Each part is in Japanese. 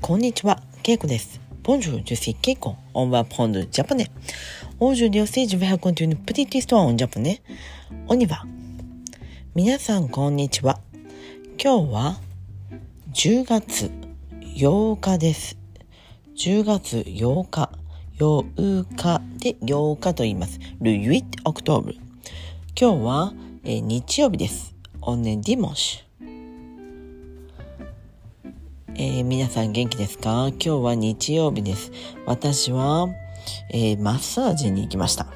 こんにちは、ケイコです。 Bonjour, je suis ケイコ。 On va apprendre japonais。Aujourd'hui aussi, je vais raconter une petite histoire en japonais。On y va。皆さん、こんにちは。今日は、10月8日です。10月8日。8日で8日と言います。 Le huit octobre。今日は、え、日曜日です。オンネ・ディモッシュ。えー皆さん元気ですか？今日は日曜日です。私は、えーマッサージに行きました。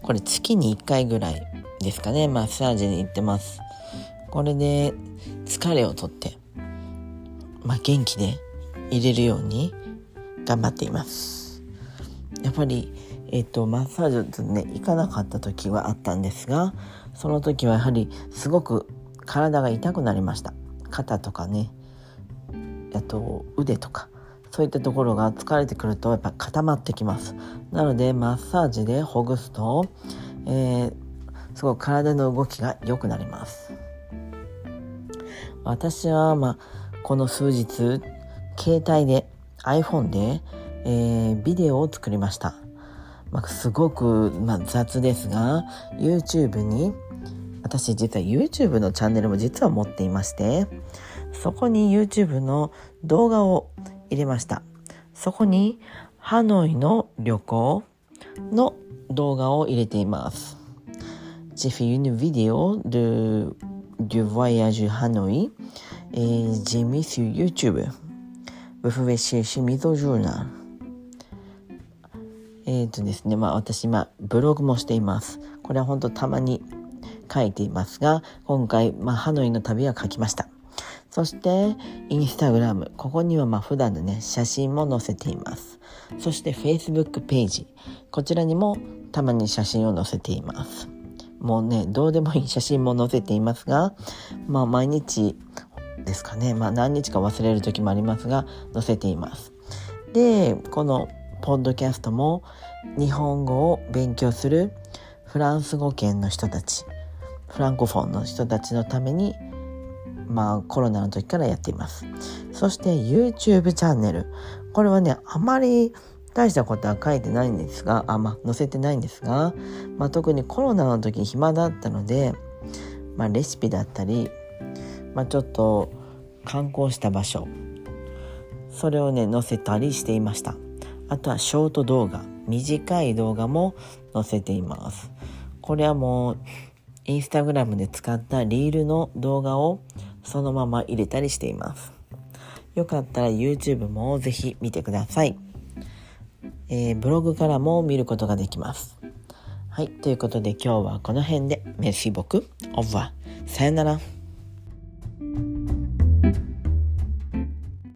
これ月に1回ぐらいですかね、マッサージに行ってます。これで疲れをとって、まあ、元気で入れるように頑張っています。やっぱり、えっ、と、マッサージをね、行かなかった時はあったんですが、その時はやはりすごく体が痛くなりました。肩とかね、あと腕とかそういったところが疲れてくるとやっぱ固まってきます。なのでマッサージでほぐすと、えーすごい体の動きが良くなります。私はまあこの数日携帯で iPhone で、えービデオを作りました、まあ、すごく、まあ、雑ですが YouTube に私実は YouTube のチャンネルも実は持っていましてそこに YouTube の動画を入れました。そこにハノイの旅行の動画を入れています。J'ai fait une vidéo de, du voyage Hanoi et j'ai mis sur YouTube. Vous pouvez chercher Mizo Journal. えっ、とですね、まあ私今ブログもしています。これは本当たまに書いていますが、今回、まあハノイの旅は書きました。そして、インスタグラム。ここにはまあ普段のね、写真も載せています。そして、Facebook ページ。こちらにもたまに写真を載せています。もうね、どうでもいい写真も載せていますが、まあ毎日ですかね。まあ何日か忘れる時もありますが、載せています。で、このポッドキャストも日本語を勉強するフランス語圏の人たち、フランコフォンの人たちのためにまあコロナの時からやっています。そして YouTube チャンネル。これはね、あまり大したことは書いてないんですが、あ、まあ載せてないんですが、まあ特にコロナの時暇だったので、まあレシピだったり、まあちょっと観光した場所、それをね、載せたりしていました。あとはショート動画、短い動画も載せています。これはもう、インスタグラムで使ったリールの動画をそのまま入れたりしています。よかったら YouTube もぜひ見てください。えーブログからも見ることができます。はい。ということで今日はこの辺で。メッシーボク。オブは。さよなら。